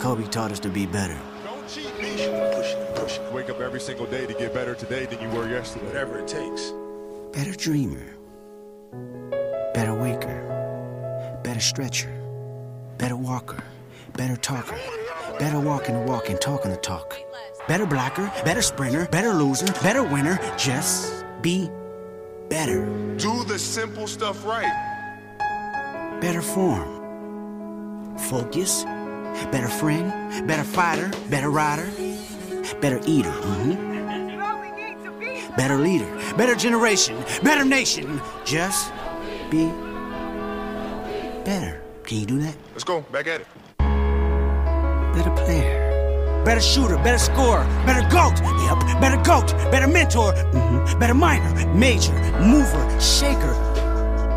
Kobe taught us to be better. Don't cheat me. Push it, push it. Wake up every single day to get better today than you were yesterday. Whatever it takes. Better dreamer. Better waker. Better stretcher. Better walker. Better talker. Better walking the walk and talking the talk. Better blacker. Better sprinter. Better loser. Better winner. Just be better. Do the simple stuff right. Better form. Focus. Better friend. Better fighter. Better rider. Better eater. hmm Better leader. Better generation. Better nation. Just be better. Can you do that? Let's go. Back at it. Better player. Better shooter, better scorer, better goat. Yep, better goat, better mentor, mhm, better minor, major, mover, shaker.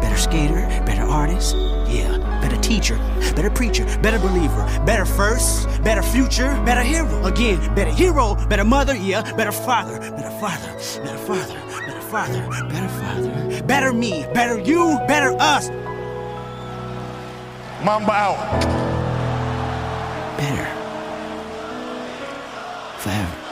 Better skater, better artist. Yeah, teacher, better preacher, better believer, better first, better future, better hero. Again, better hero, better mother. Yeah, better father, better father, better father, better father, better father. Better me, better you, better us. Mamba out. Better. Forever.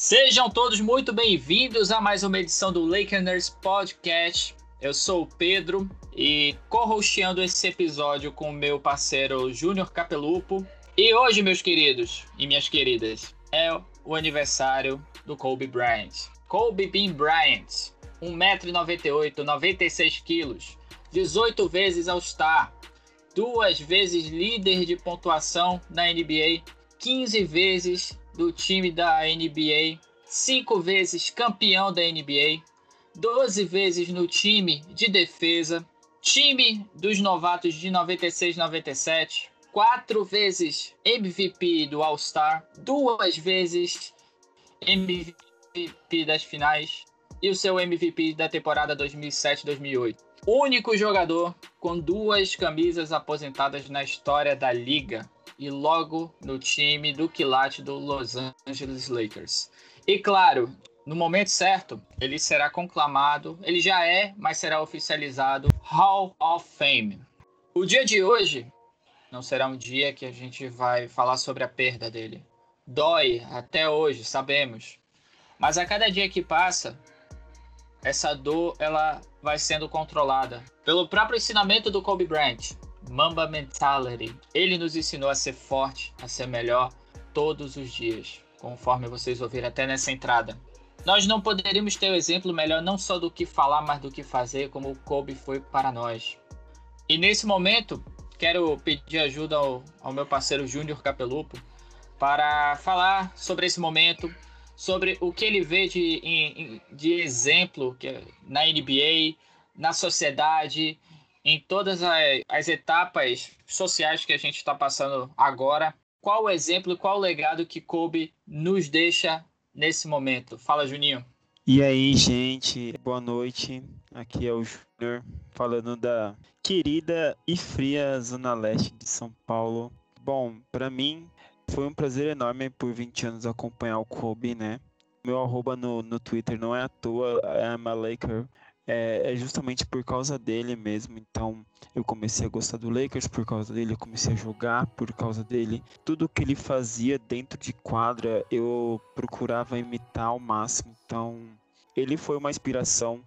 Sejam todos muito bem-vindos a mais uma edição do Lakers Podcast. Eu sou o Pedro e co-hosteando esse episódio com o meu parceiro Júnior Capelupo. E hoje, meus queridos e minhas queridas, é o aniversário do Kobe Bryant. Kobe Bean Bryant, 1,98m, 96kg, 18 vezes All-Star, duas vezes líder de pontuação na NBA, 15 vezes do time da NBA, 5 vezes campeão da NBA, 12 vezes no time de defesa, time dos novatos de 96-97, 4 vezes MVP do All-Star, duas vezes MVP das finais. E o seu MVP da temporada 2007-2008. Único jogador com duas camisas aposentadas na história da liga e logo no time do quilate do Los Angeles Lakers. E claro, no momento certo, ele será conclamado, ele já é, mas será oficializado Hall of Fame. O dia de hoje não será um dia que a gente vai falar sobre a perda dele. Dói até hoje, sabemos. Mas a cada dia que passa, essa dor ela vai sendo controlada pelo próprio ensinamento do Kobe Bryant, Mamba Mentality. Ele nos ensinou a ser forte, a ser melhor todos os dias, conforme vocês ouviram até nessa entrada. Nós não poderíamos ter o um exemplo melhor não só do que falar, mas do que fazer, como o Kobe foi para nós. E nesse momento, quero pedir ajuda ao, ao meu parceiro Júnior Capelupo para falar sobre esse momento, sobre o que ele vê de, de exemplo na NBA, na sociedade, em todas as etapas sociais que a gente está passando agora. Qual o exemplo qual o legado que Kobe nos deixa nesse momento? Fala, Juninho. E aí, gente, boa noite. Aqui é o Júnior falando da querida e fria Zona Leste de São Paulo. Bom, para mim foi um prazer enorme por 20 anos acompanhar o Kobe, né? Meu arroba no, no Twitter não é à toa, é Laker. É, é, justamente por causa dele mesmo. Então eu comecei a gostar do Lakers por causa dele, eu comecei a jogar por causa dele. Tudo que ele fazia dentro de quadra eu procurava imitar ao máximo. Então ele foi uma inspiração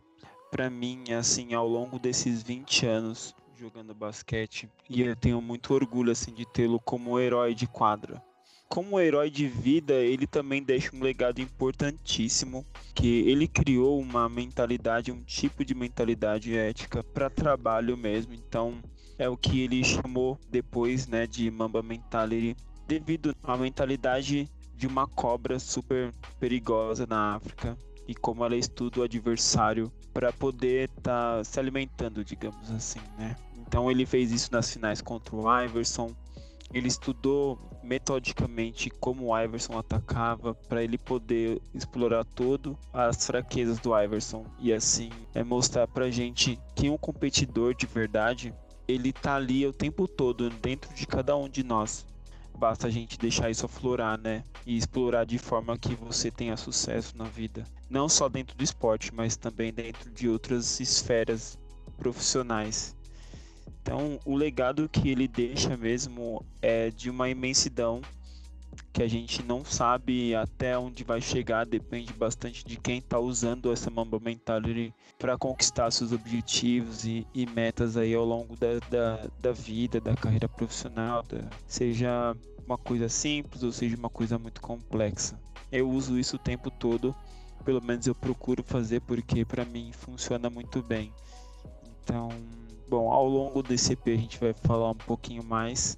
para mim, assim, ao longo desses 20 anos jogando basquete. E eu tenho muito orgulho assim de tê-lo como herói de quadra como herói de vida, ele também deixa um legado importantíssimo, que ele criou uma mentalidade, um tipo de mentalidade ética para trabalho mesmo. Então, é o que ele chamou depois, né, de Mamba Mentality, devido à mentalidade de uma cobra super perigosa na África e como ela estuda o adversário para poder estar tá se alimentando, digamos assim, né? Então ele fez isso nas finais contra o Iverson, ele estudou metodicamente como o Iverson atacava para ele poder explorar todo as fraquezas do Iverson e assim é mostrar pra gente que um competidor de verdade ele tá ali o tempo todo dentro de cada um de nós. Basta a gente deixar isso aflorar, né? e explorar de forma que você tenha sucesso na vida, não só dentro do esporte, mas também dentro de outras esferas profissionais. Então, o legado que ele deixa mesmo é de uma imensidão que a gente não sabe até onde vai chegar, depende bastante de quem está usando essa Mamba Mentality para conquistar seus objetivos e, e, metas aí ao longo da, da, da vida, da carreira profissional, da, seja uma coisa simples ou seja uma coisa muito complexa. Eu uso isso o tempo todo, pelo menos eu procuro fazer porque para mim funciona muito bem. Então, bom, ao longo desse EP a gente vai falar um pouquinho mais.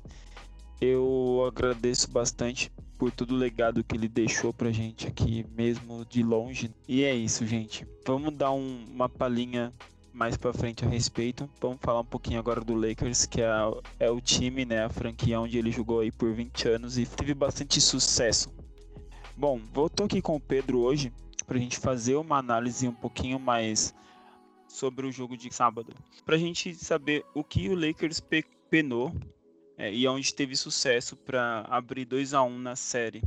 Eu agradeço bastante por todo o legado que ele deixou pra gente aqui, mesmo de longe. E é isso, gente. Vamos dar um, uma palhinha mais para frente a respeito. Vamos falar um pouquinho agora do Lakers, que é, é o time, né, a franquia onde ele jogou aí por 20 anos e teve bastante sucesso. Bom, voltou aqui com o Pedro hoje para a gente fazer uma análise um pouquinho mais sobre o jogo de sábado, para a gente saber o que o Lakers pe penou é, e onde teve sucesso para abrir 2 a 1 na série.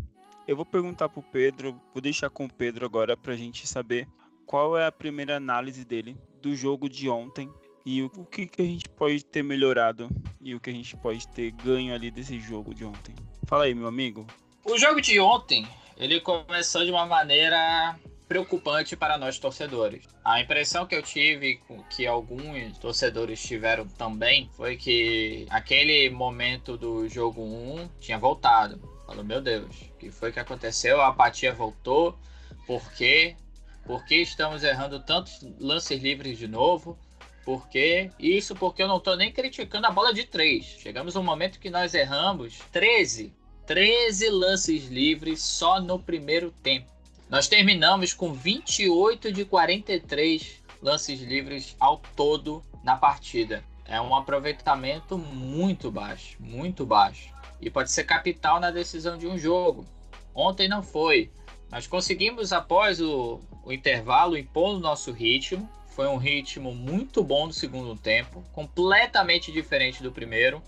Eu vou perguntar para o Pedro, vou deixar com o Pedro agora para a gente saber qual é a primeira análise dele do jogo de ontem e o, que, que a gente pode ter melhorado e o que a gente pode ter ganho ali desse jogo de ontem. Fala aí, meu amigo. O jogo de ontem, ele começou de uma maneira preocupante para nós torcedores. A impressão que eu tive, que alguns torcedores tiveram também, foi que aquele momento do jogo 1 tinha voltado. Falou, meu Deus, o que foi que aconteceu? A apatia voltou. Por quê? Por que estamos errando tantos lances livres de novo? Por quê? Isso porque eu não estou nem criticando a bola de três. Chegamos um momento que nós erramos 13. 13 lances livres só no primeiro tempo. Nós terminamos com 28 de 43 lances livres ao todo na partida. É um aproveitamento muito baixo, muito baixo. E pode ser capital na decisão de um jogo. Ontem não foi. Nós conseguimos, após o, o intervalo, impor o nosso ritmo. Foi um ritmo muito bom do segundo tempo, completamente diferente do primeiro.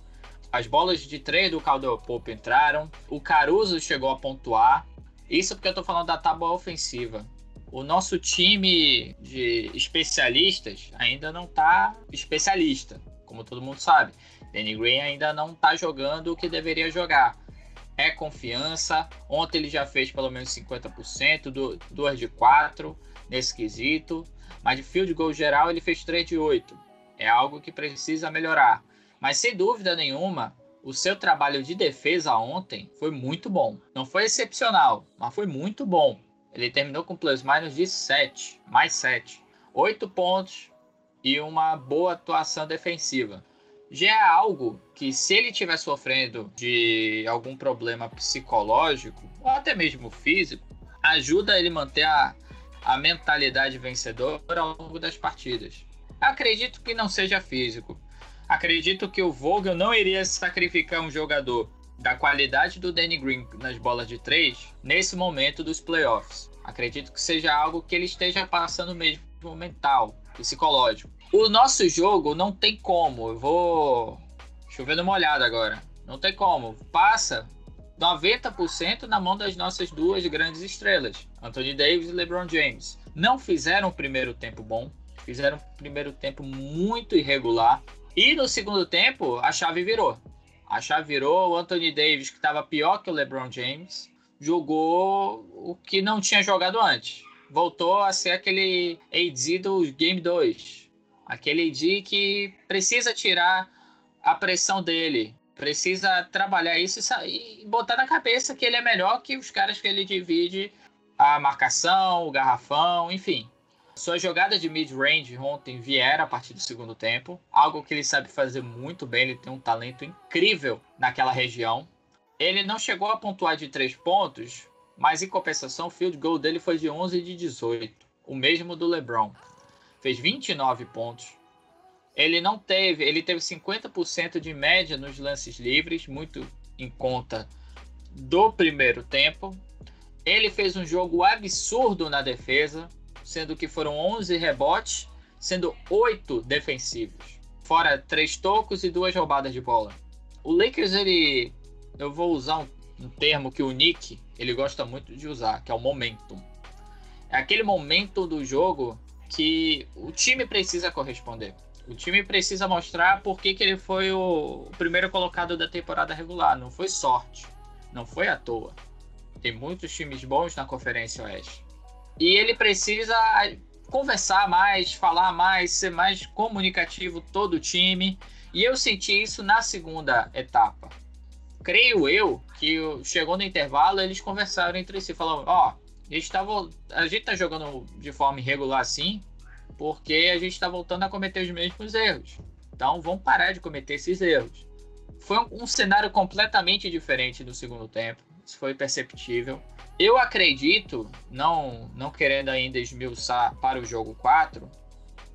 As bolas de três do Caldwell entraram, o Caruso chegou a pontuar. Isso porque eu estou falando da tábua ofensiva. O nosso time de especialistas ainda não está especialista, como todo mundo sabe. Danny Green ainda não está jogando o que deveria jogar é confiança. Ontem ele já fez pelo menos 50%, do, duas de 4 nesse quesito. Mas de field goal geral ele fez 3 de 8. É algo que precisa melhorar. Mas sem dúvida nenhuma, o seu trabalho de defesa ontem foi muito bom. Não foi excepcional, mas foi muito bom. Ele terminou com plus-minus de 7, mais 7. 8 pontos e uma boa atuação defensiva já é algo que, se ele estiver sofrendo de algum problema psicológico, ou até mesmo físico, ajuda ele manter a, a mentalidade vencedora ao longo das partidas. Acredito que não seja físico. Acredito que o Vogel não iria sacrificar um jogador da qualidade do Danny Green nas bolas de três nesse momento dos playoffs. Acredito que seja algo que ele esteja passando mesmo mental, psicológico. O nosso jogo não tem como. Eu vou chover numa olhada agora. Não tem como. Passa 90% na mão das nossas duas grandes estrelas, Anthony Davis e LeBron James. Não fizeram o primeiro tempo bom, fizeram o primeiro tempo muito irregular. E no segundo tempo, a chave virou. A chave virou, o Anthony Davis, que estava pior que o LeBron James, jogou o que não tinha jogado antes. Voltou a ser aquele AD do Game 2 Aquele AD que precisa tirar a pressão dele, precisa trabalhar isso e botar na cabeça que ele é melhor que os caras que ele divide a marcação, o garrafão, enfim. Sua jogada de mid-range ontem vieram a partir do segundo tempo, algo que ele sabe fazer muito bem, ele tem um talento incrível naquela região. Ele não chegou a pontuar de três pontos, mas em compensação o field goal dele foi de 11 de 18, o mesmo do LeBron fez 29 pontos. Ele não teve, ele teve 50% de média nos lances livres, muito em conta do primeiro tempo. Ele fez um jogo absurdo na defesa, sendo que foram 11 rebotes, sendo 8 defensivos, fora três tocos e duas roubadas de bola. O Lakers ele eu vou usar um um termo que o Nick ele gosta muito de usar, que é o momentum. É aquele momento do jogo que o time precisa corresponder. O time precisa mostrar por que, que ele foi o, o primeiro colocado da temporada regular. Não foi sorte. Não foi à toa. Tem muitos times bons na Conferência Oeste. E ele precisa conversar mais, falar mais, ser mais comunicativo todo o time. E eu senti isso na segunda etapa. Creio eu que chegou no intervalo, eles conversaram entre si, falando: Ó, oh, a gente, tá, a gente tá jogando de forma irregular assim, porque a gente está voltando a cometer os mesmos erros. Então vamos parar de cometer esses erros. Foi um, um cenário completamente diferente do segundo tempo. Isso foi perceptível. Eu acredito, não, não querendo ainda esmiuçar para o jogo 4,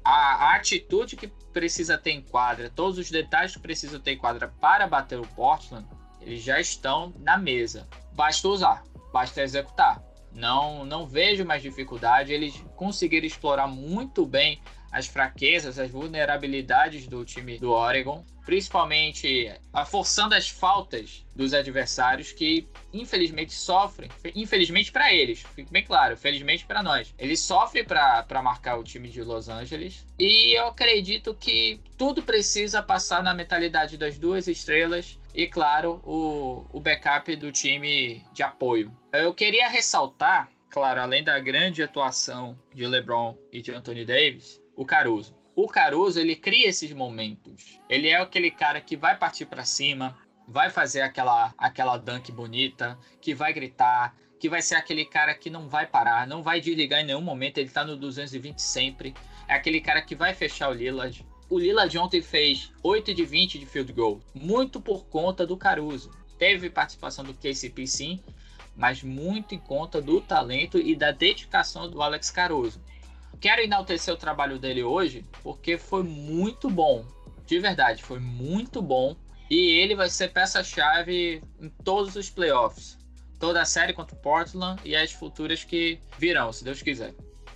a, a, atitude que precisa ter em quadra, todos os detalhes que precisa ter em quadra para bater o Portland, eles já estão na mesa. Basta usar, basta executar. Não, não vejo mais dificuldade. Eles conseguiram explorar muito bem as fraquezas, as vulnerabilidades do time do Oregon, principalmente forçando as faltas dos adversários que infelizmente sofrem, infelizmente para eles, fique bem claro, felizmente para nós. Eles sofrem para marcar o time de Los Angeles e eu acredito que tudo precisa passar na mentalidade das duas estrelas e, claro, o, o backup do time de apoio. Eu queria ressaltar, claro, além da grande atuação de LeBron e de Anthony Davis, o Caruso. O Caruso, ele cria esses momentos. Ele é aquele cara que vai partir para cima, vai fazer aquela aquela dunk bonita, que vai gritar, que vai ser aquele cara que não vai parar, não vai desligar em nenhum momento, ele tá no 220 sempre. É aquele cara que vai fechar o Lillard, o Lillard ontem fez 8 de 20 de field goal, muito por conta do Caruso. Teve participação do KCP sim, mas muito em conta do talento e da dedicação do Alex Caruso. Quero enaltecer o trabalho dele hoje porque foi muito bom, de verdade, foi muito bom. E ele vai ser peça-chave em todos os playoffs. Toda a série contra o Portland e as futuras que virão, se Deus quiser.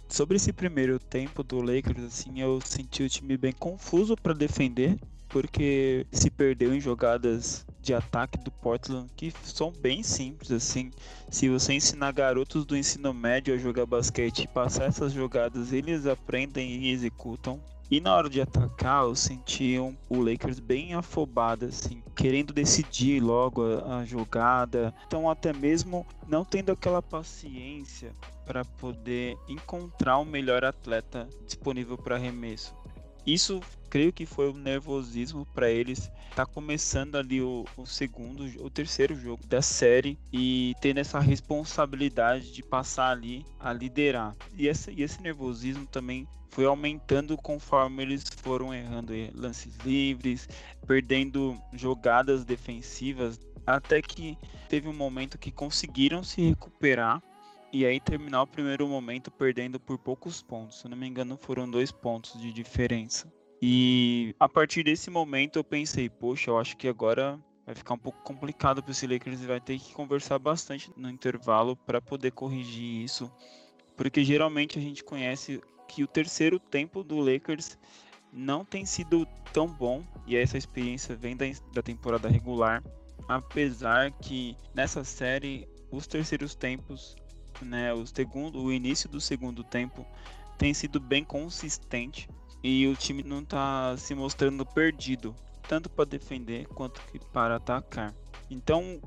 Sobre esse primeiro tempo do Lakers, assim, eu senti o time bem confuso para defender, porque se perdeu em jogadas de ataque do Portland que são bem simples assim. Se você ensinar garotos do ensino médio a jogar basquete e passar essas jogadas, eles aprendem e executam. E na hora de atacar, eu senti um, o Lakers bem afobado, assim, querendo decidir logo a, a jogada. Então, até mesmo não tendo aquela paciência para poder encontrar o melhor atleta disponível para arremesso. Isso creio que foi o nervosismo para eles tá começando ali o, o, segundo, o terceiro jogo da série e tendo essa responsabilidade de passar ali a liderar. E, e esse nervosismo também foi aumentando conforme eles foram errando lances livres, perdendo jogadas defensivas, até que teve um momento que conseguiram se recuperar e aí terminar o primeiro momento perdendo por poucos pontos. Se não me engano, foram dois pontos de diferença. E a partir desse momento eu pensei, poxa, eu acho que agora vai ficar um pouco complicado para esse Lakers e vai ter que conversar bastante no intervalo para poder corrigir isso, porque geralmente a gente conhece que o terceiro tempo do Lakers não tem sido tão bom e essa experiência vem da, da temporada regular, apesar que nessa série os terceiros tempos, né, o segundo, o início do segundo tempo tem sido bem consistente e o time não está se mostrando perdido, tanto para defender quanto para atacar. Então,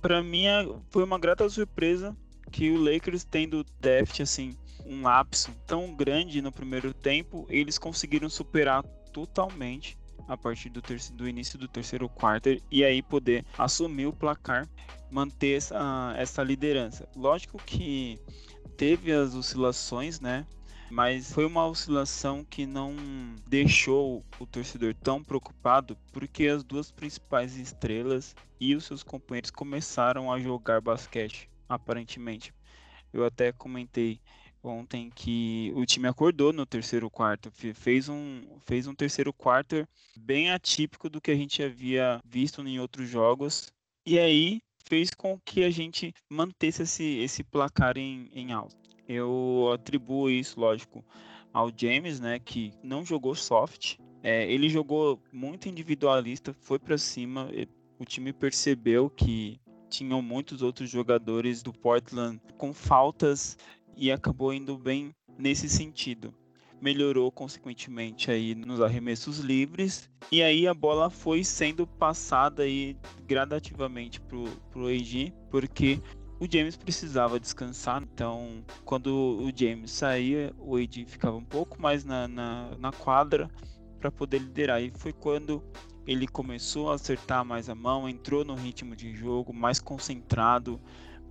para mim é, foi uma grata surpresa que o Lakers tendo déficit assim, um lapso tão grande no primeiro tempo, eles conseguiram superar totalmente a partir do, terceiro, do início do terceiro quarto e aí poder assumir o placar, manter essa, essa liderança. Lógico que teve as oscilações, né? mas foi uma oscilação que não deixou o torcedor tão preocupado, porque as duas principais estrelas e os seus companheiros começaram a jogar basquete, aparentemente. Eu até comentei ontem que o time acordou no terceiro quarto, fez um, fez um terceiro quarto bem atípico do que a gente havia visto em outros jogos, e aí fez com que a gente mantesse esse, esse placar em, em alta. Eu atribuo isso, lógico, ao James, né, que não jogou soft. É, ele jogou muito individualista, foi para cima. O time percebeu que tinham muitos outros jogadores do Portland com faltas e acabou indo bem nesse sentido. Melhorou consequentemente aí nos arremessos livres e aí a bola foi sendo passada aí gradativamente pro, pro AG, porque o James precisava descansar, então quando o James saía, o AD ficava um pouco mais na, na, na quadra para poder liderar. E foi quando ele começou a acertar mais a mão, entrou no ritmo de jogo, mais concentrado,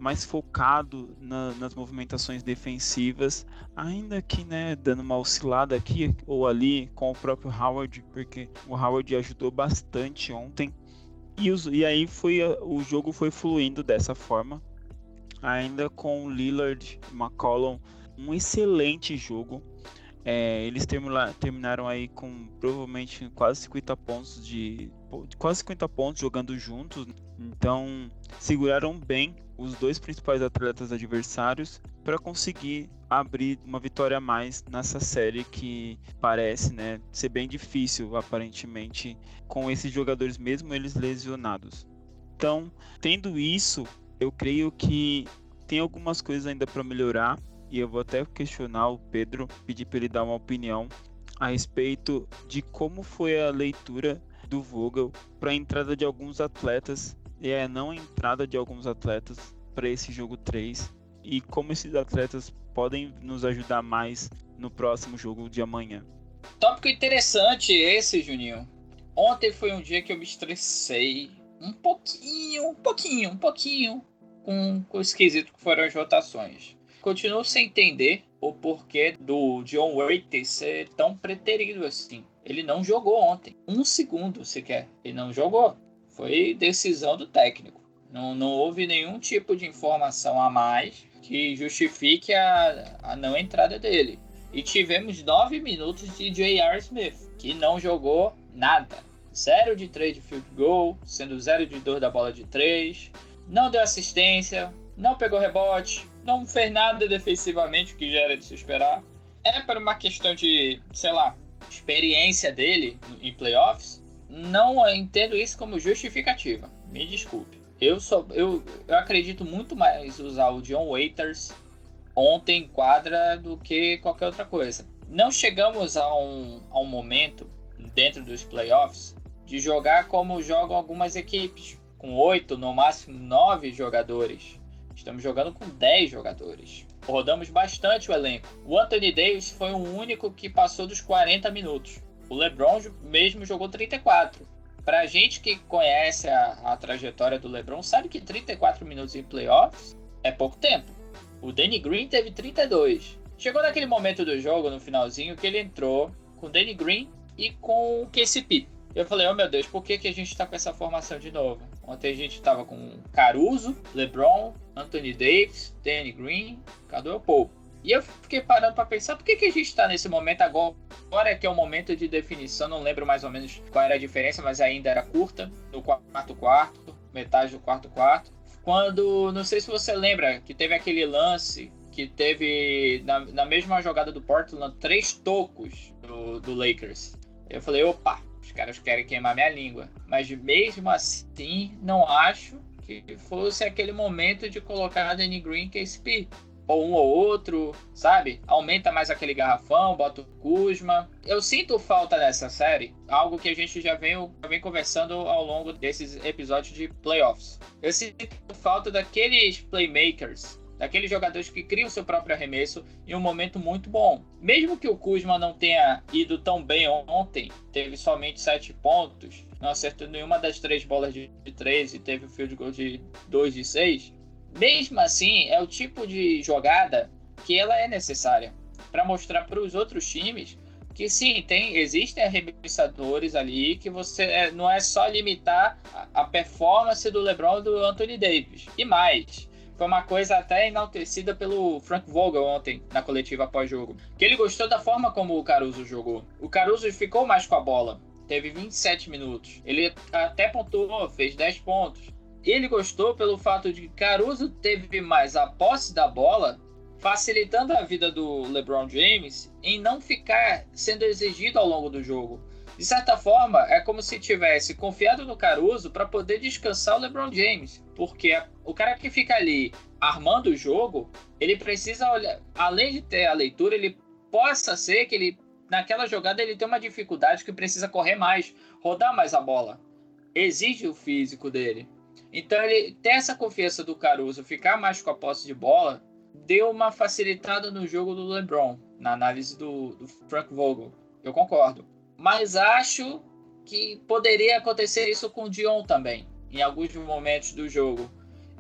mais focado na, nas movimentações defensivas, ainda que né, dando uma oscilada aqui ou ali com o próprio Howard, porque o Howard ajudou bastante ontem. E, os, e aí foi o jogo foi fluindo dessa forma ainda com Lillard McCollum, um excelente jogo. É, eles terminaram aí com provavelmente quase 50 pontos de quase 50 pontos jogando juntos. Então seguraram bem os dois principais atletas adversários para conseguir abrir uma vitória a mais nessa série que parece né, ser bem difícil aparentemente com esses jogadores mesmo eles lesionados. Então, tendo isso, eu creio que tem algumas coisas ainda para melhorar e eu vou até questionar o Pedro, pedir para ele dar uma opinião a respeito de como foi a leitura do Vogel para a entrada de alguns atletas e a não entrada de alguns atletas para esse jogo 3 e como esses atletas podem nos ajudar mais no próximo jogo de amanhã. Tópico interessante esse, Juninho. Ontem foi um dia que eu me estressei um pouquinho, um pouquinho, um pouquinho com, com o esquisito que foram as votações. Continuo sem entender o porquê do John Waiters ser tão preterido assim. Ele não jogou ontem. Um segundo sequer. Ele não jogou. Foi decisão do técnico. Não, não houve nenhum tipo de informação a mais que justifique a, a não entrada dele. E tivemos nove minutos de J.R. Smith, que não jogou nada. Zero de três de field goal, sendo zero de dois da bola de três não deu assistência, não pegou rebote, não fez nada defensivamente, o que já era de se esperar. É para uma questão de, sei lá, experiência dele em playoffs. Não entendo isso como justificativa. Me desculpe. Eu, sou, eu, eu acredito muito mais usar o John Waiters ontem em quadra do que qualquer outra coisa. Não chegamos a um, a um momento dentro dos playoffs de jogar como jogam algumas equipes com oito, no máximo nove jogadores. Estamos jogando com 10 jogadores. Rodamos bastante o elenco. O Anthony Davis foi o único que passou dos 40 minutos. O LeBron mesmo jogou 34. Pra gente que conhece a, a trajetória do LeBron, sabe que 34 minutos em playoffs é pouco tempo. O Danny Green teve 32. Chegou naquele momento do jogo, no finalzinho, que ele entrou com o Danny Green e com o KCP. Eu falei, oh meu Deus, por que, que a gente tá com essa formação de novo? Ontem a gente tava com Caruso, LeBron, Anthony Davis, Danny Green, Cadu Pope. E eu fiquei parando para pensar por que, que a gente está nesse momento agora, agora é que é o momento de definição, não lembro mais ou menos qual era a diferença, mas ainda era curta, no quarto quarto, metade do quarto quarto. Quando, não sei se você lembra, que teve aquele lance que teve na, na mesma jogada do Portland, três tocos do, do Lakers. Eu falei, opa, os caras querem queimar minha língua. Mas mesmo assim, não acho que fosse aquele momento de colocar a Danny Green KSP. Ou um ou outro, sabe? Aumenta mais aquele garrafão, bota o Kuzma. Eu sinto falta nessa série, algo que a gente já vem, já vem conversando ao longo desses episódios de playoffs. Eu sinto falta daqueles playmakers daqueles jogadores que criam seu próprio arremesso em um momento muito bom. Mesmo que o Kuzma não tenha ido tão bem ontem, teve somente 7 pontos, não acertou nenhuma das três bolas de 3 e teve o field goal de 2 de 6. Mesmo assim, é o tipo de jogada que ela é necessária para mostrar para os outros times que sim, tem, existem arremessadores ali que você é, não é só limitar a, a performance do LeBron e do Anthony Davis. E mais, foi uma coisa até enaltecida pelo Frank Vogel ontem na coletiva após-jogo. Que ele gostou da forma como o Caruso jogou. O Caruso ficou mais com a bola. Teve 27 minutos. Ele até pontuou, fez 10 pontos. Ele gostou pelo fato de que Caruso teve mais a posse da bola, facilitando a vida do LeBron James em não ficar sendo exigido ao longo do jogo. De certa forma, é como se tivesse confiado no Caruso para poder descansar o LeBron James, porque o cara que fica ali armando o jogo, ele precisa olhar, além de ter a leitura, ele possa ser que ele naquela jogada ele tem uma dificuldade que precisa correr mais, rodar mais a bola. Exige o físico dele. Então ele ter essa confiança do Caruso, ficar mais com a posse de bola, deu uma facilitada no jogo do LeBron, na análise do, do Frank Vogel. Eu concordo. Mas acho que poderia acontecer isso com o Dion também, em alguns momentos do jogo.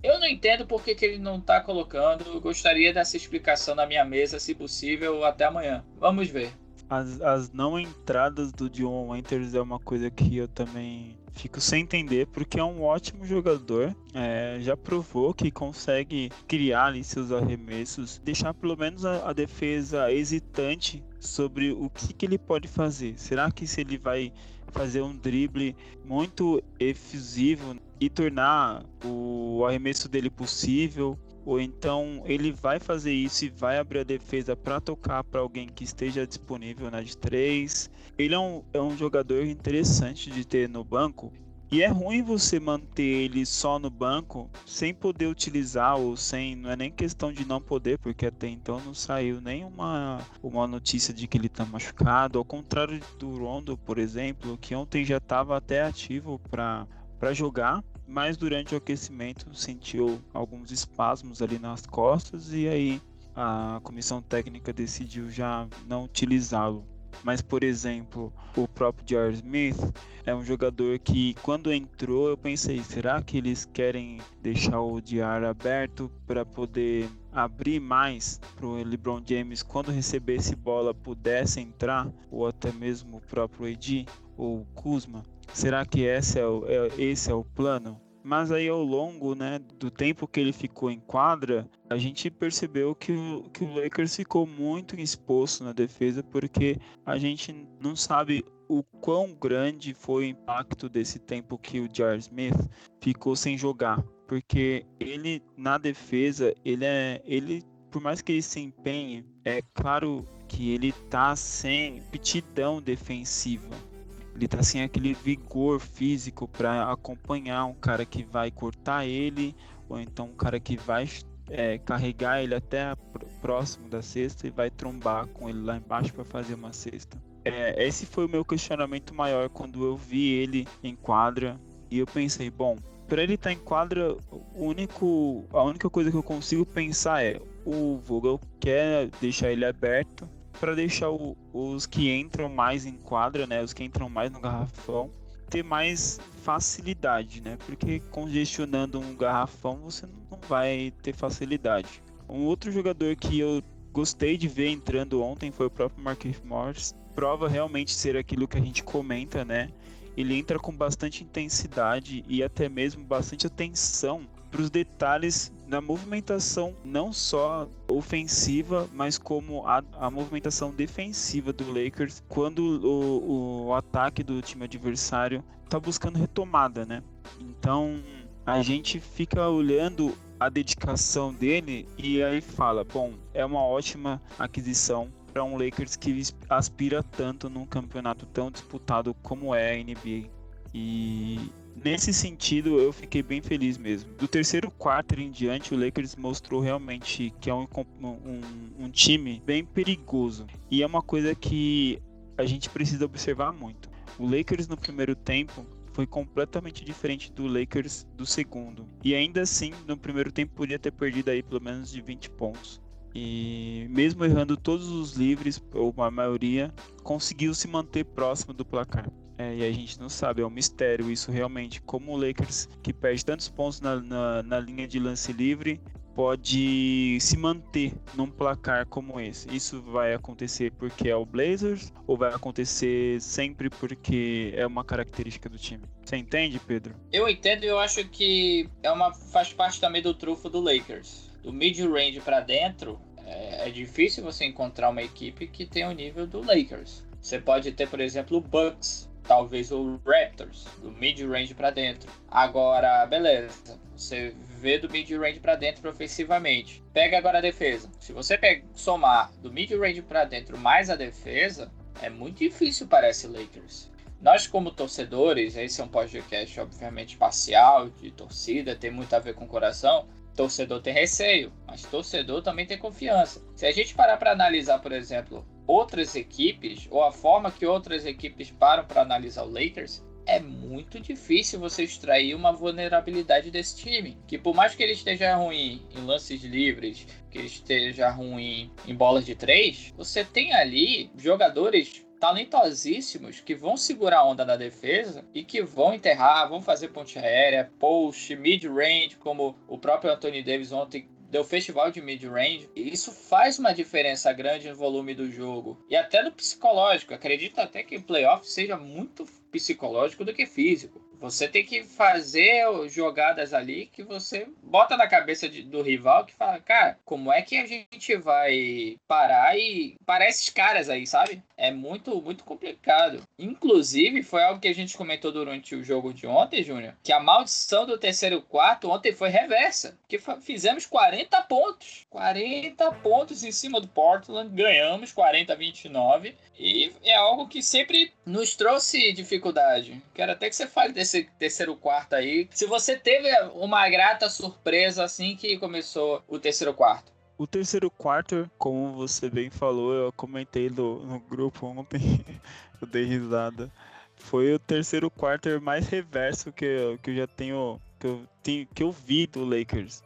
Eu não entendo por que, que ele não está colocando. Eu gostaria dessa explicação na minha mesa, se possível, até amanhã. Vamos ver. As, as não entradas do Dion Winters é uma coisa que eu também fico sem entender, porque é um ótimo jogador. É, já provou que consegue criar ali seus arremessos, deixar pelo menos a, a defesa hesitante sobre o que, que ele pode fazer. Será que se ele vai fazer um drible muito efusivo e tornar o arremesso dele possível? Ou então ele vai fazer isso e vai abrir a defesa para tocar para alguém que esteja disponível na de 3. Ele é um, é um jogador interessante de ter no banco. E é ruim você manter ele só no banco sem poder utilizar ou sem. Não é nem questão de não poder, porque até então não saiu nenhuma uma notícia de que ele está machucado. Ao contrário do Rondo, por exemplo, que ontem já estava até ativo para jogar mas durante o aquecimento sentiu alguns espasmos ali nas costas e aí a comissão técnica decidiu já não utilizá-lo. Mas, por exemplo, o próprio Jar Smith é um jogador que, quando entrou, eu pensei: será que eles querem deixar o Jar aberto para poder abrir mais para o LeBron James quando recebesse bola pudesse entrar, ou até mesmo o próprio AD ou Kuzma? Será que esse é o, é, esse é o plano? Mas aí ao longo né, do tempo que ele ficou em quadra, a gente percebeu que o, que o Lakers ficou muito exposto na defesa, porque a gente não sabe o quão grande foi o impacto desse tempo que o Jar Smith ficou sem jogar. Porque ele, na defesa, ele é. Ele, por mais que ele se empenhe, é claro que ele tá sem aptidão defensiva ele tá sem aquele vigor físico para acompanhar um cara que vai cortar ele, ou então um cara que vai é, carregar ele até próximo da cesta e vai trombar com ele lá embaixo para fazer uma cesta. É, esse foi o meu questionamento maior quando eu vi ele em quadra e eu pensei, bom, para ele estar tá em quadra, único, a única coisa que eu consigo pensar é o Vogel quer deixar ele aberto para deixar o, os que entram mais em quadra, né, os que entram mais no garrafão, ter mais facilidade, né? Porque congestionando um garrafão você não vai ter facilidade. Um outro jogador que eu gostei de ver entrando ontem foi o próprio Marquinhos Morris. Prova realmente ser aquilo que a gente comenta, né? Ele entra com bastante intensidade e até mesmo bastante atenção para os detalhes da movimentação, não só ofensiva, mas como a, a movimentação defensiva do Lakers quando o, o ataque do time adversário está buscando retomada, né? Então a gente fica olhando a dedicação dele e aí fala, bom, é uma ótima aquisição para um Lakers que aspira tanto num campeonato tão disputado como é a NBA. E nesse sentido, eu fiquei bem feliz mesmo. Do terceiro quarto em diante, o Lakers mostrou realmente que é um, um, um time bem perigoso. E é uma coisa que a gente precisa observar muito. O Lakers no primeiro tempo foi completamente diferente do Lakers do segundo. E ainda assim, no primeiro tempo podia ter perdido aí pelo menos de 20 pontos. E mesmo errando todos os livres, ou a maioria, conseguiu se manter próximo do placar. É, e a gente não sabe, é um mistério isso realmente. Como o Lakers, que perde tantos pontos na, na, na linha de lance livre, pode se manter num placar como esse. Isso vai acontecer porque é o Blazers ou vai acontecer sempre porque é uma característica do time? Você entende, Pedro? Eu entendo e eu acho que é uma faz parte também do trufo do Lakers. Do mid-range para dentro, é, é difícil você encontrar uma equipe que tenha o nível do Lakers. Você pode ter, por exemplo, o Bucks, talvez o Raptors, do mid-range para dentro. Agora, beleza, você vê do mid-range para dentro ofensivamente. Pega agora a defesa. Se você pega, somar do mid-range para dentro mais a defesa, é muito difícil para esse Lakers. nós como torcedores, esse é um podcast obviamente parcial, de torcida, tem muito a ver com o coração, torcedor tem receio, mas torcedor também tem confiança. Se a gente parar para analisar, por exemplo, outras equipes, ou a forma que outras equipes param para analisar o Lakers, é muito difícil você extrair uma vulnerabilidade desse time. Que por mais que ele esteja ruim em lances livres, que ele esteja ruim em bolas de três, você tem ali jogadores talentosíssimos que vão segurar a onda na defesa e que vão enterrar, vão fazer ponte aérea, post, mid-range, como o próprio Anthony Davis ontem deu festival de mid-range. Isso faz uma diferença grande no volume do jogo e até no psicológico. Acredito até que o playoff seja muito psicológico do que físico. Você tem que fazer jogadas ali que você bota na cabeça de, do rival que fala, cara, como é que a gente vai parar e parar esses caras aí, sabe? É muito, muito complicado. Inclusive, foi algo que a gente comentou durante o jogo de ontem, Júnior, que a maldição do terceiro quarto ontem foi reversa. Que fizemos 40 pontos. 40 pontos em cima do Portland, ganhamos 40 a 29. E é algo que sempre nos trouxe dificuldade. Quero até que você fale desse terceiro quarto aí. Se você teve uma grata surpresa assim que começou o terceiro quarto. O terceiro quarto, como você bem falou, eu comentei no, no grupo ontem, eu dei risada. Foi o terceiro quarto mais reverso que, eu, que eu já tenho que eu, tenho, que eu vi do Lakers.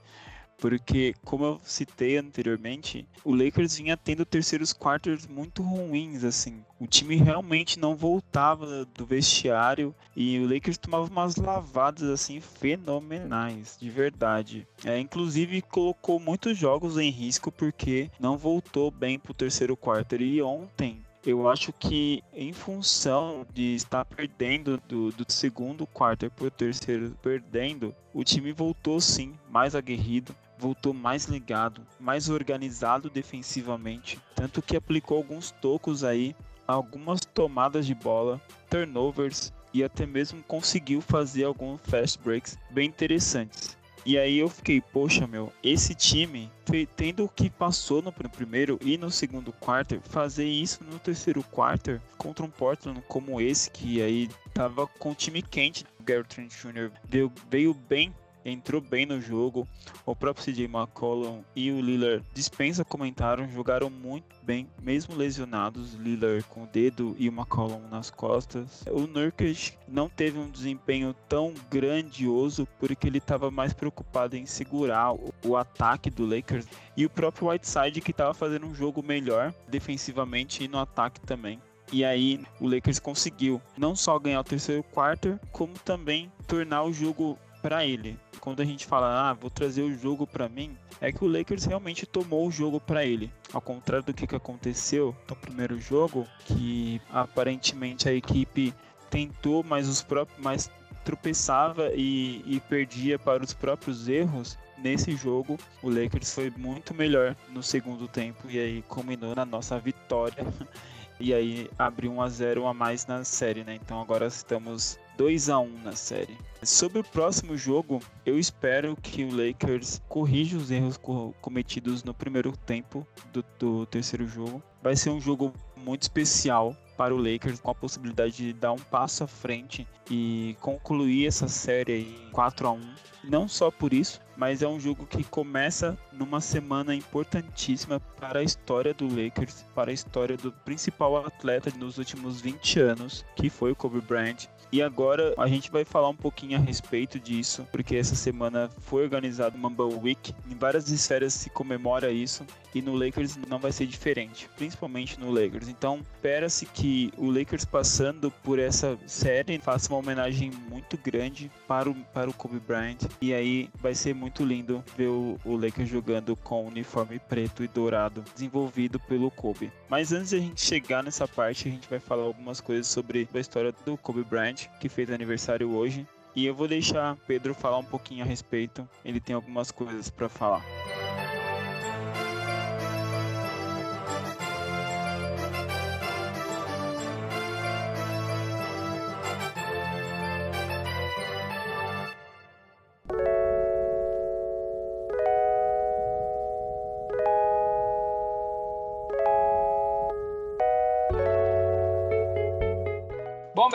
Porque, como eu citei anteriormente, o Lakers vinha tendo terceiros quartos muito ruins, assim. O time realmente não voltava do vestiário e o Lakers tomava umas lavadas, assim, fenomenais, de verdade. É, inclusive, colocou muitos jogos em risco porque não voltou bem pro terceiro quarto. E ontem, eu acho que em função de estar perdendo do, do segundo quarto para o terceiro perdendo, o time voltou sim mais aguerrido, voltou mais ligado, mais organizado defensivamente, tanto que aplicou alguns tocos aí, algumas tomadas de bola, turnovers e até mesmo conseguiu fazer alguns fast breaks bem interessantes. E aí eu fiquei, poxa meu, esse time, tendo o que passou no primeiro e no segundo quarto, fazer isso no terceiro quarto contra um Portland como esse, que aí tava com o time quente, Garrett Trent Jr. veio, veio bem entrou bem no jogo. O próprio CJ McCollum e o Lillard dispensa comentários, jogaram muito bem, mesmo lesionados. Lillard com o dedo e o McCollum nas costas. O Nurkic não teve um desempenho tão grandioso porque ele estava mais preocupado em segurar o, o ataque do Lakers e o próprio Whiteside que estava fazendo um jogo melhor defensivamente e no ataque também. E aí o Lakers conseguiu não só ganhar o terceiro quarto, como também tornar o jogo para ele. Quando a gente fala, ah, vou trazer o jogo para mim, é que o Lakers realmente tomou o jogo para ele. Ao contrário do que, aconteceu no primeiro jogo, que aparentemente a equipe tentou, mas os próprios, mas tropeçava e, e perdia para os próprios erros. Nesse jogo, o Lakers foi muito melhor no segundo tempo e aí culminou na nossa vitória. e aí abriu 1 a 0 a mais na série, né? Então agora estamos 2 a 1 na série. Sobre o próximo jogo, eu espero que o Lakers corrija os erros co cometidos no primeiro tempo do, do terceiro jogo. Vai ser um jogo muito especial para o Lakers com a possibilidade de dar um passo à frente e concluir essa série aí 4 a 1. Não só por isso, mas é um jogo que começa numa semana importantíssima para a história do Lakers, para a história do principal atleta nos últimos 20 anos, que foi o Kobe Bryant. E agora a gente vai falar um pouquinho a respeito disso, porque essa semana foi organizado o Mamba Week. Em várias esferas se comemora isso e no Lakers não vai ser diferente, principalmente no Lakers. Então, espera-se que o Lakers passando por essa série faça uma homenagem muito grande para o, para o Kobe Bryant. E aí vai ser muito lindo ver o, o Lakers jogando com o uniforme preto e dourado, desenvolvido pelo Kobe. Mas antes de a gente chegar nessa parte, a gente vai falar algumas coisas sobre a história do Kobe Bryant, que fez aniversário hoje. E eu vou deixar Pedro falar um pouquinho a respeito. Ele tem algumas coisas para falar.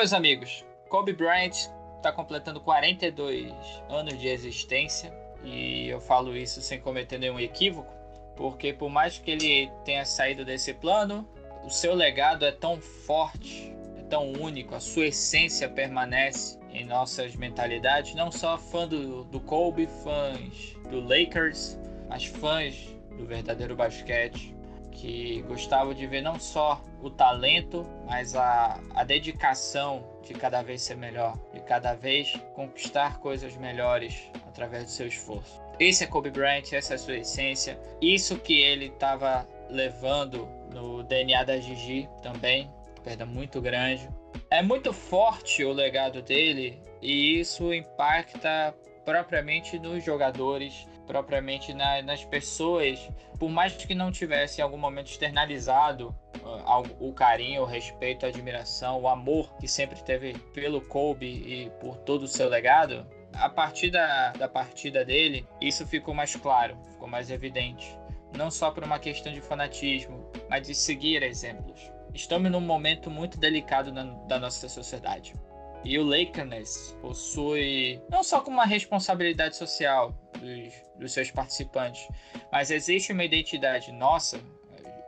Meus amigos, Kobe Bryant está completando 42 anos de existência e eu falo isso sem cometer nenhum equívoco, porque por mais que ele tenha saído desse plano, o seu legado é tão forte, é tão único, a sua essência permanece em nossas mentalidades, não só fã do, do Kobe, fãs do Lakers, mas fãs do verdadeiro basquete, que gostavam de ver não só o talento, mas a, a dedicação de cada vez ser melhor, de cada vez conquistar coisas melhores através do seu esforço. Esse é Kobe Bryant, essa é a sua essência, isso que ele estava levando no DNA da Gigi também, perda muito grande. É muito forte o legado dele e isso impacta propriamente nos jogadores, propriamente na, nas pessoas, por mais que não tivesse em algum momento externalizado uh, o carinho, o respeito, a admiração, o amor que sempre teve pelo Kobe e por todo o seu legado, a partir da, da partida dele, isso ficou mais claro, ficou mais evidente. Não só por uma questão de fanatismo, mas de seguir exemplos. Estamos num momento muito delicado na, da nossa sociedade. E o Lakerness possui não só como uma responsabilidade social dos, dos seus participantes, mas existe uma identidade nossa,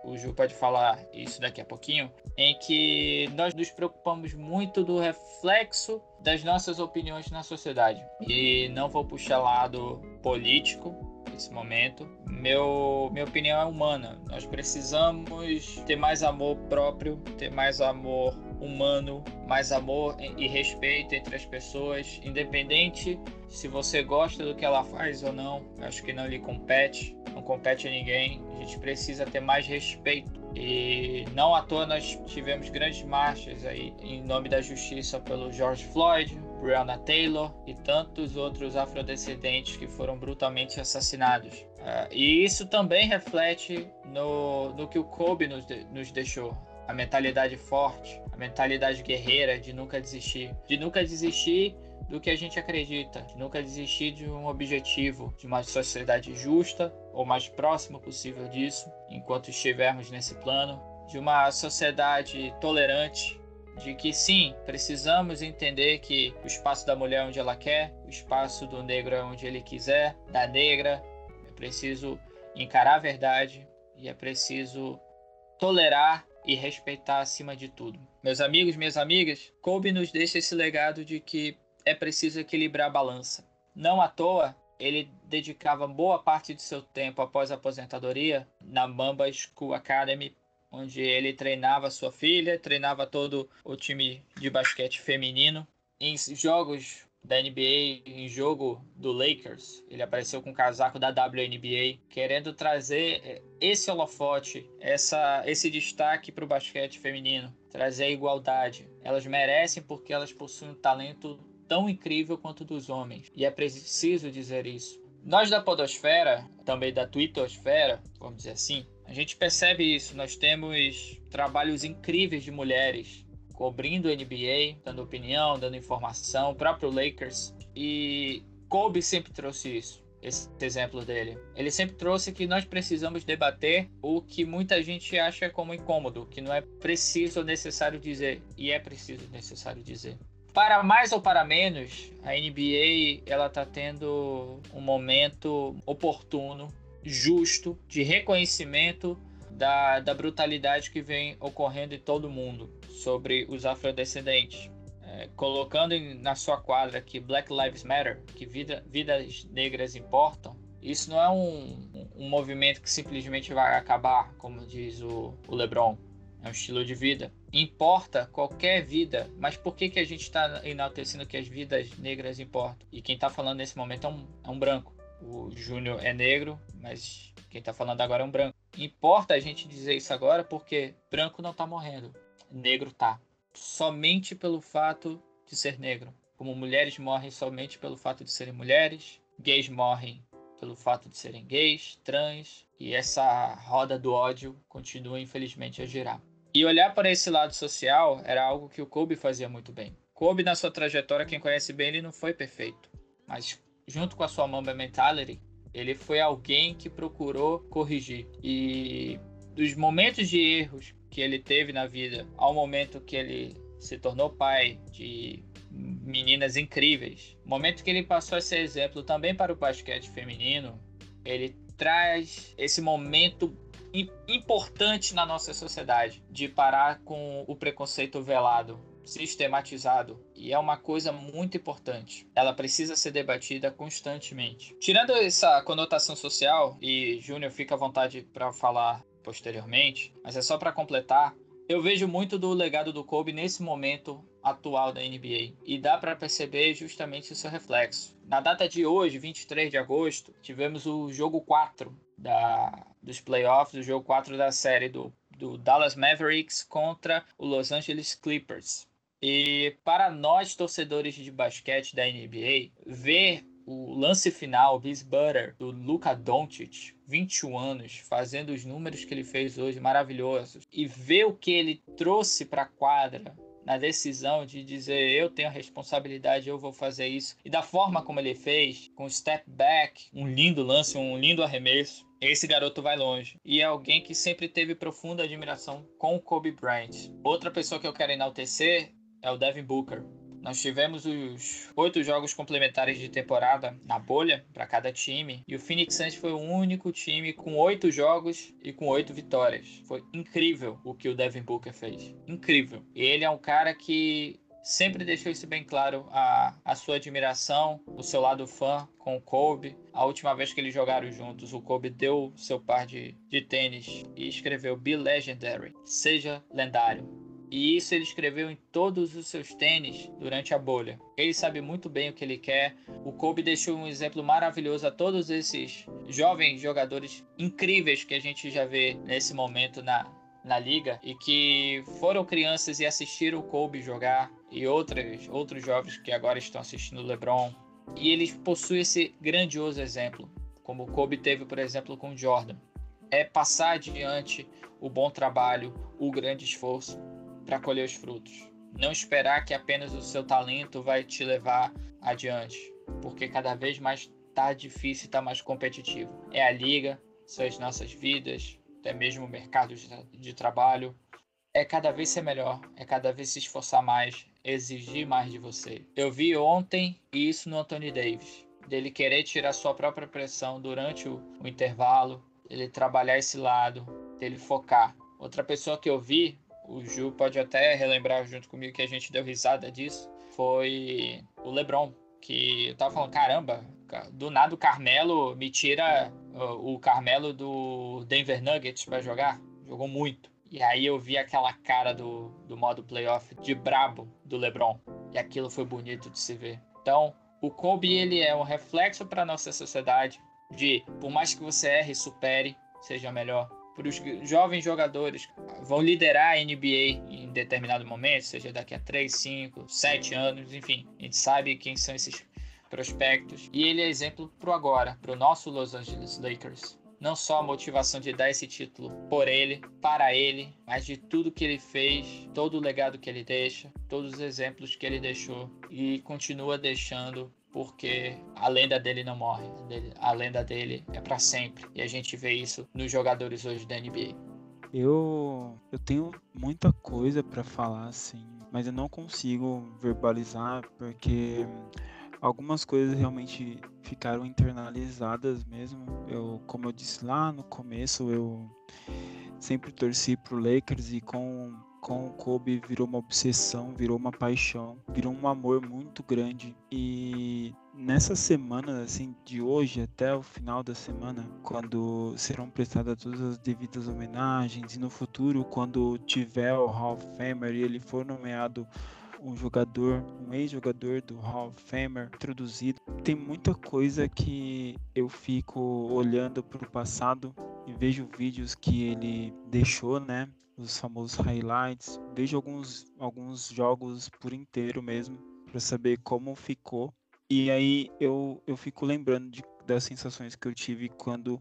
o Ju pode falar isso daqui a pouquinho, em que nós nos preocupamos muito do reflexo das nossas opiniões na sociedade. E não vou puxar lado político nesse momento. Meu, minha opinião é humana. Nós precisamos ter mais amor próprio, ter mais amor humano, mais amor e respeito entre as pessoas, independente se você gosta do que ela faz ou não. Acho que não lhe compete, não compete a ninguém. A gente precisa ter mais respeito. E não à toa nós tivemos grandes marchas aí em nome da justiça pelo George Floyd, Breonna Taylor e tantos outros afrodescendentes que foram brutalmente assassinados. Uh, e isso também reflete no, no que o Kobe nos, de, nos deixou. A mentalidade forte, a mentalidade guerreira de nunca desistir, de nunca desistir do que a gente acredita, de nunca desistir de um objetivo, de uma sociedade justa ou mais próximo possível disso, enquanto estivermos nesse plano, de uma sociedade tolerante, de que sim, precisamos entender que o espaço da mulher é onde ela quer, o espaço do negro é onde ele quiser, da negra, preciso encarar a verdade e é preciso tolerar e respeitar acima de tudo. Meus amigos, minhas amigas, Kobe nos deixa esse legado de que é preciso equilibrar a balança. Não à toa, ele dedicava boa parte de seu tempo após a aposentadoria na Mamba School Academy, onde ele treinava sua filha, treinava todo o time de basquete feminino. Em jogos da NBA em jogo do Lakers. Ele apareceu com o casaco da WNBA, querendo trazer eh, esse holofote, essa, esse destaque para o basquete feminino, trazer a igualdade. Elas merecem porque elas possuem um talento tão incrível quanto dos homens. E é preciso dizer isso. Nós da Podosfera, também da Twittosfera, vamos dizer assim, a gente percebe isso. Nós temos trabalhos incríveis de mulheres cobrindo a NBA, dando opinião, dando informação, o próprio Lakers. E Kobe sempre trouxe isso, esse exemplo dele. Ele sempre trouxe que nós precisamos debater o que muita gente acha como incômodo, que não é preciso ou necessário dizer, e é preciso necessário dizer. Para mais ou para menos, a NBA ela está tendo um momento oportuno, justo, de reconhecimento da, da brutalidade que vem ocorrendo em todo mundo sobre os afrodescendentes. É, colocando em, na sua quadra que Black Lives Matter, que vida, vidas negras importam, isso não é um, um movimento que simplesmente vai acabar, como diz o, o LeBron. É um estilo de vida. Importa qualquer vida, mas por que, que a gente está enaltecendo que as vidas negras importam? E quem está falando nesse momento é um, é um branco. O Júnior é negro, mas quem está falando agora é um branco. Importa a gente dizer isso agora porque branco não está morrendo, negro tá. Somente pelo fato de ser negro. Como mulheres morrem somente pelo fato de serem mulheres, gays morrem pelo fato de serem gays, trans, e essa roda do ódio continua infelizmente a girar. E olhar para esse lado social era algo que o Kobe fazia muito bem. Kobe, na sua trajetória, quem conhece bem, ele não foi perfeito. Mas junto com a sua Mamba Mentality, ele foi alguém que procurou corrigir. E dos momentos de erros que ele teve na vida ao momento que ele se tornou pai de meninas incríveis. Momento que ele passou a ser exemplo também para o basquete feminino, ele traz esse momento importante na nossa sociedade de parar com o preconceito velado, sistematizado e é uma coisa muito importante. Ela precisa ser debatida constantemente. Tirando essa conotação social e Júnior fica à vontade para falar posteriormente, mas é só para completar. Eu vejo muito do legado do Kobe nesse momento atual da NBA e dá para perceber justamente o seu reflexo. Na data de hoje, 23 de agosto, tivemos o jogo 4 da, dos playoffs, o jogo 4 da série do, do Dallas Mavericks contra o Los Angeles Clippers. E para nós torcedores de basquete da NBA, ver o lance final, Biz Butter, do Luka Doncic, 21 anos, fazendo os números que ele fez hoje maravilhosos, e ver o que ele trouxe para a quadra na decisão de dizer eu tenho a responsabilidade, eu vou fazer isso, e da forma como ele fez, com step back, um lindo lance, um lindo arremesso, esse garoto vai longe. E é alguém que sempre teve profunda admiração com o Kobe Bryant. Outra pessoa que eu quero enaltecer é o Devin Booker. Nós tivemos os oito jogos complementares de temporada na bolha para cada time e o Phoenix Suns foi o único time com oito jogos e com oito vitórias. Foi incrível o que o Devin Booker fez. Incrível. E ele é um cara que sempre deixou isso bem claro, a, a sua admiração, o seu lado fã com o Kobe. A última vez que eles jogaram juntos, o Kobe deu seu par de, de tênis e escreveu Be Legendary, seja lendário. E isso ele escreveu em todos os seus tênis durante a bolha. Ele sabe muito bem o que ele quer. O Kobe deixou um exemplo maravilhoso a todos esses jovens jogadores incríveis que a gente já vê nesse momento na, na liga e que foram crianças e assistiram o Kobe jogar e outros, outros jovens que agora estão assistindo o LeBron. E eles possuem esse grandioso exemplo, como o Kobe teve, por exemplo, com o Jordan. É passar adiante o bom trabalho, o grande esforço para colher os frutos. Não esperar que apenas o seu talento vai te levar adiante, porque cada vez mais tá difícil, tá mais competitivo. É a liga, são as nossas vidas, até mesmo o mercado de, de trabalho. É cada vez ser melhor, é cada vez se esforçar mais, exigir mais de você. Eu vi ontem isso no Anthony Davis, dele querer tirar sua própria pressão durante o, o intervalo, ele trabalhar esse lado, dele focar. Outra pessoa que eu vi o Ju pode até relembrar junto comigo que a gente deu risada disso, foi o LeBron, que eu tava falando, caramba, do nada o Carmelo me tira o Carmelo do Denver Nuggets para jogar, jogou muito. E aí eu vi aquela cara do, do modo playoff de brabo do LeBron, e aquilo foi bonito de se ver. Então, o Kobe ele é um reflexo para nossa sociedade de, por mais que você erre, supere, seja melhor para os jovens jogadores vão liderar a NBA em determinado momento, seja daqui a 3, 5, 7 anos, enfim. A gente sabe quem são esses prospectos. E ele é exemplo para o agora, para o nosso Los Angeles Lakers. Não só a motivação de dar esse título por ele, para ele, mas de tudo que ele fez, todo o legado que ele deixa, todos os exemplos que ele deixou e continua deixando porque a lenda dele não morre, a lenda dele é para sempre. E a gente vê isso nos jogadores hoje da NBA. Eu, eu tenho muita coisa para falar, assim, mas eu não consigo verbalizar porque algumas coisas realmente ficaram internalizadas mesmo. Eu, como eu disse lá no começo, eu sempre torci pro Lakers e com com o Kobe virou uma obsessão, virou uma paixão, virou um amor muito grande. E nessa semana, assim, de hoje até o final da semana, quando serão prestadas todas as devidas homenagens, e no futuro, quando tiver o Hall of Famer e ele for nomeado um jogador, um ex-jogador do Hall of Famer introduzido. Tem muita coisa que eu fico olhando para o passado e vejo vídeos que ele deixou, né? os famosos highlights, vejo alguns, alguns jogos por inteiro mesmo, para saber como ficou. E aí eu, eu fico lembrando de, das sensações que eu tive quando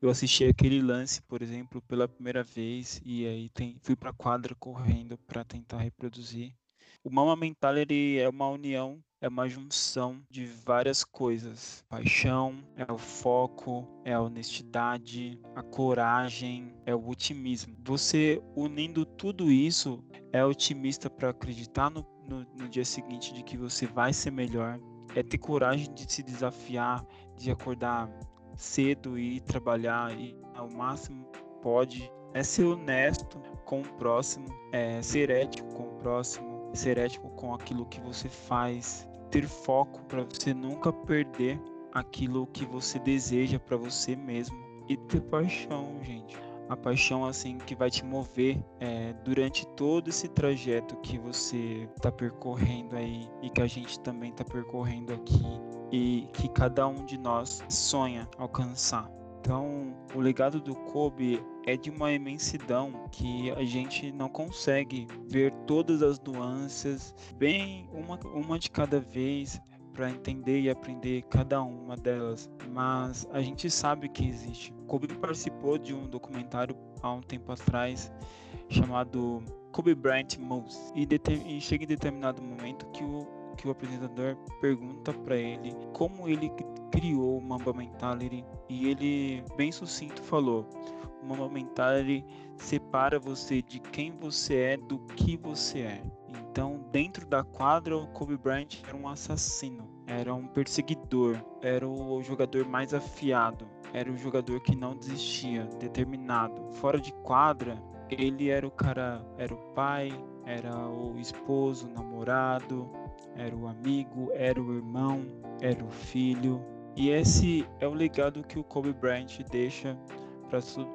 eu assisti aquele lance, por exemplo, pela primeira vez, e aí tem, fui para a quadra correndo para tentar reproduzir. O Mama Mental ele é uma união é uma junção de várias coisas: paixão, é o foco, é a honestidade, a coragem, é o otimismo. Você unindo tudo isso é otimista para acreditar no, no, no dia seguinte de que você vai ser melhor, é ter coragem de se desafiar, de acordar cedo e trabalhar e ao máximo pode. É ser honesto com o próximo, é ser ético com o próximo, ser ético com aquilo que você faz, ter foco para você nunca perder aquilo que você deseja para você mesmo e ter paixão, gente. A paixão assim que vai te mover é, durante todo esse trajeto que você está percorrendo aí e que a gente também está percorrendo aqui e que cada um de nós sonha alcançar. Então, o legado do Kobe é de uma imensidão que a gente não consegue ver todas as nuances, bem uma, uma de cada vez, para entender e aprender cada uma delas, mas a gente sabe que existe. Kobe participou de um documentário há um tempo atrás chamado Kobe Bryant Moves e, e chega em determinado momento que o que o apresentador pergunta para ele como ele criou o Mamba Mentality e ele bem sucinto falou: o Mamba Mentality separa você de quem você é do que você é. Então, dentro da quadra, o Kobe Bryant era um assassino, era um perseguidor, era o jogador mais afiado, era o jogador que não desistia, determinado. Fora de quadra, ele era o cara, era o pai, era o esposo, o namorado, era o amigo, era o irmão, era o filho. E esse é o legado que o Kobe Bryant deixa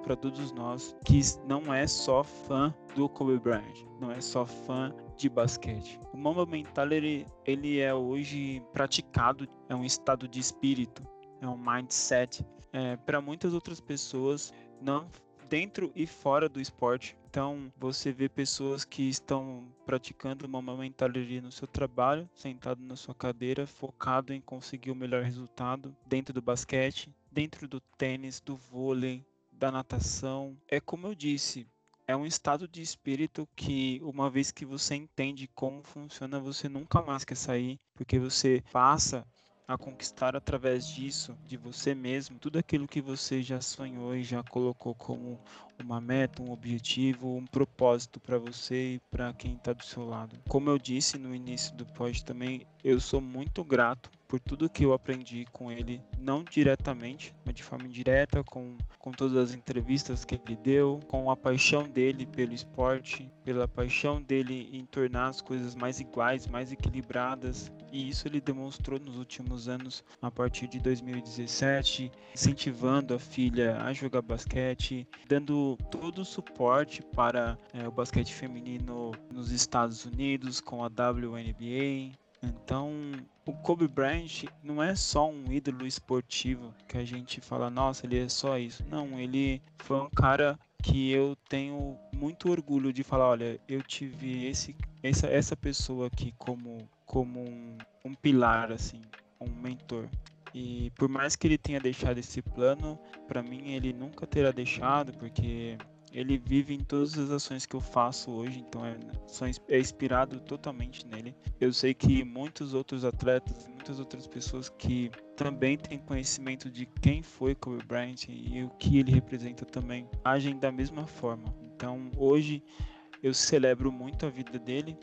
para todos nós que não é só fã do Kobe Bryant, não é só fã de basquete. O Mamba Mental ele, ele é hoje praticado, é um estado de espírito, é um mindset. É, para muitas outras pessoas, não dentro e fora do esporte, então, você vê pessoas que estão praticando uma mentalidade no seu trabalho, sentado na sua cadeira, focado em conseguir o melhor resultado dentro do basquete, dentro do tênis, do vôlei, da natação. É como eu disse, é um estado de espírito que, uma vez que você entende como funciona, você nunca mais quer sair, porque você passa a conquistar através disso, de você mesmo, tudo aquilo que você já sonhou e já colocou como uma meta, um objetivo, um propósito para você e para quem está do seu lado. Como eu disse no início do pod também, eu sou muito grato por tudo que eu aprendi com ele, não diretamente, mas de forma indireta, com, com todas as entrevistas que ele deu, com a paixão dele pelo esporte, pela paixão dele em tornar as coisas mais iguais, mais equilibradas. E isso ele demonstrou nos últimos anos, a partir de 2017, incentivando a filha a jogar basquete, dando todo o suporte para é, o basquete feminino nos Estados Unidos, com a WNBA, então, o Kobe Bryant não é só um ídolo esportivo que a gente fala, nossa, ele é só isso. Não, ele foi um cara que eu tenho muito orgulho de falar, olha, eu tive esse essa, essa pessoa aqui como como um, um pilar assim, um mentor. E por mais que ele tenha deixado esse plano, para mim ele nunca terá deixado, porque ele vive em todas as ações que eu faço hoje, então é, é inspirado totalmente nele. Eu sei que muitos outros atletas, muitas outras pessoas que também têm conhecimento de quem foi Kobe Bryant e o que ele representa também, agem da mesma forma. Então hoje eu celebro muito a vida dele,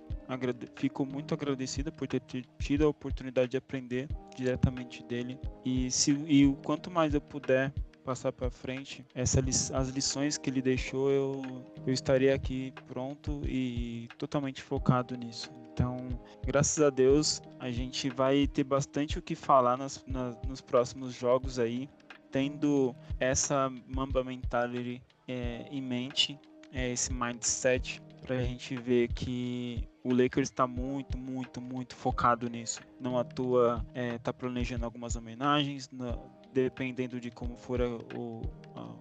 fico muito agradecida por ter tido a oportunidade de aprender diretamente dele e se e o quanto mais eu puder passar para frente, essa, as lições que ele deixou, eu, eu estaria aqui pronto e totalmente focado nisso. Então, graças a Deus, a gente vai ter bastante o que falar nas, nos próximos jogos aí, tendo essa Mamba Mentality é, em mente, é, esse mindset, para a gente ver que o Lakers está muito, muito, muito focado nisso. Não à toa está é, planejando algumas homenagens, dependendo de como for o,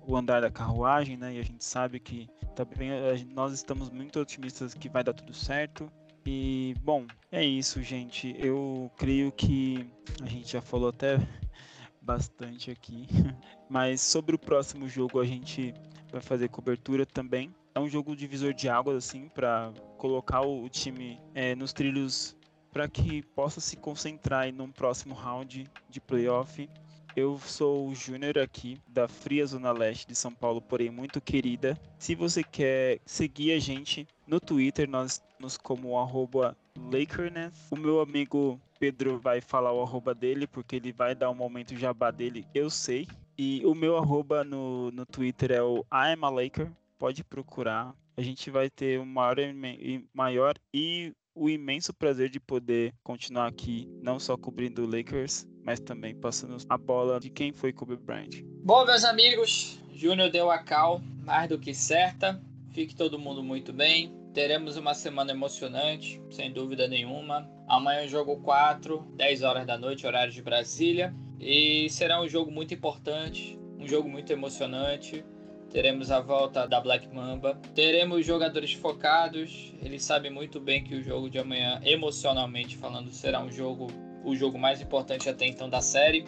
o andar da carruagem, né? E a gente sabe que também nós estamos muito otimistas que vai dar tudo certo. E bom, é isso, gente. Eu creio que a gente já falou até bastante aqui, mas sobre o próximo jogo a gente vai fazer cobertura também. É um jogo divisor de águas assim para colocar o time é, nos trilhos para que possa se concentrar em um próximo round de playoff. Eu sou o Júnior aqui da Fria Zona Leste de São Paulo, porém muito querida. Se você quer seguir a gente no Twitter, nós nos como arroba Lakernet. O meu amigo Pedro vai falar o arroba dele, porque ele vai dar um momento jabá dele, eu sei. E o meu arroba no, no Twitter é o I'm a Laker. Pode procurar. A gente vai ter o maior, maior e o imenso prazer de poder continuar aqui, não só cobrindo o Lakers, mas também passando a bola de quem foi Kobe Bryant. Bom, meus amigos, Júnior deu a cal, mais do que certa. Fique todo mundo muito bem. Teremos uma semana emocionante, sem dúvida nenhuma. Amanhã jogo 4, 10 horas da noite, horário de Brasília. E será um jogo muito importante, um jogo muito emocionante. Teremos a volta da Black Mamba. Teremos jogadores focados. Eles sabem muito bem que o jogo de amanhã, emocionalmente falando, será um jogo o jogo mais importante até então da série,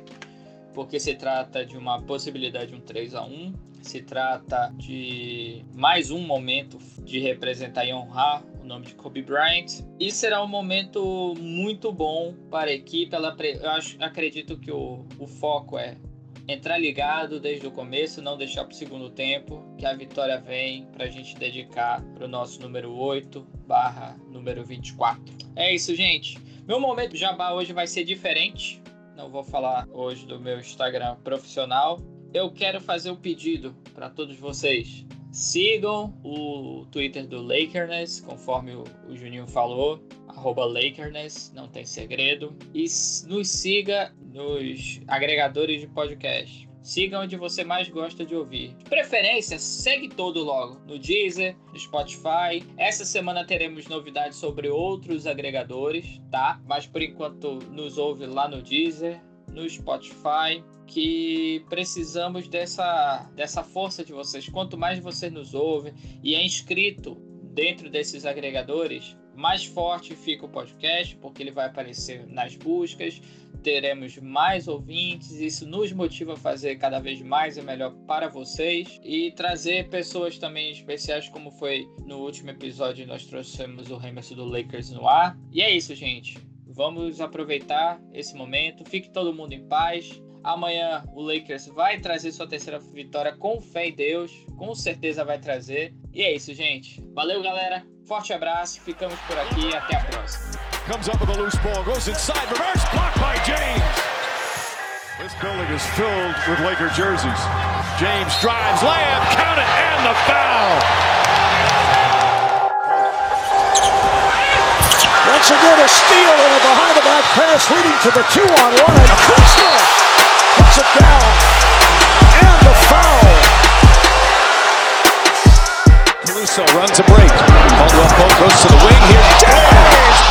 porque se trata de uma possibilidade de um 3 a 1 se trata de mais um momento de representar e honrar o nome de Kobe Bryant. E será um momento muito bom para a equipe. Ela, eu acho, acredito que o, o foco é entrar ligado desde o começo, não deixar para o segundo tempo, que a vitória vem para a gente dedicar para o nosso número 8 barra número 24. É isso, gente. Meu momento jabá hoje vai ser diferente. Não vou falar hoje do meu Instagram profissional. Eu quero fazer um pedido para todos vocês. Sigam o Twitter do Lakerness, conforme o Juninho falou, arroba Lakerness, não tem segredo. E nos siga nos agregadores de podcast. Siga onde você mais gosta de ouvir. De preferência, segue todo logo no Deezer, no Spotify. Essa semana teremos novidades sobre outros agregadores, tá? Mas por enquanto nos ouve lá no Deezer, no Spotify, que precisamos dessa, dessa força de vocês. Quanto mais você nos ouve e é inscrito dentro desses agregadores, mais forte fica o podcast, porque ele vai aparecer nas buscas teremos mais ouvintes, isso nos motiva a fazer cada vez mais e melhor para vocês e trazer pessoas também especiais, como foi no último episódio, nós trouxemos o Remerso do Lakers no ar. E é isso, gente. Vamos aproveitar esse momento, fique todo mundo em paz. Amanhã o Lakers vai trazer sua terceira vitória com fé em Deus, com certeza vai trazer. E é isso, gente. Valeu, galera. Forte abraço, ficamos por aqui até a próxima. Comes up with a loose ball, goes inside, reverse blocked by James. This building is filled with Laker jerseys. James drives, layup, count it, and the foul. Once again, a steal and a behind-the-back pass leading to the two-on-one, and Kuzma puts it down, and the foul. Caruso runs a break. Caldwell Pope goes to the wing here. James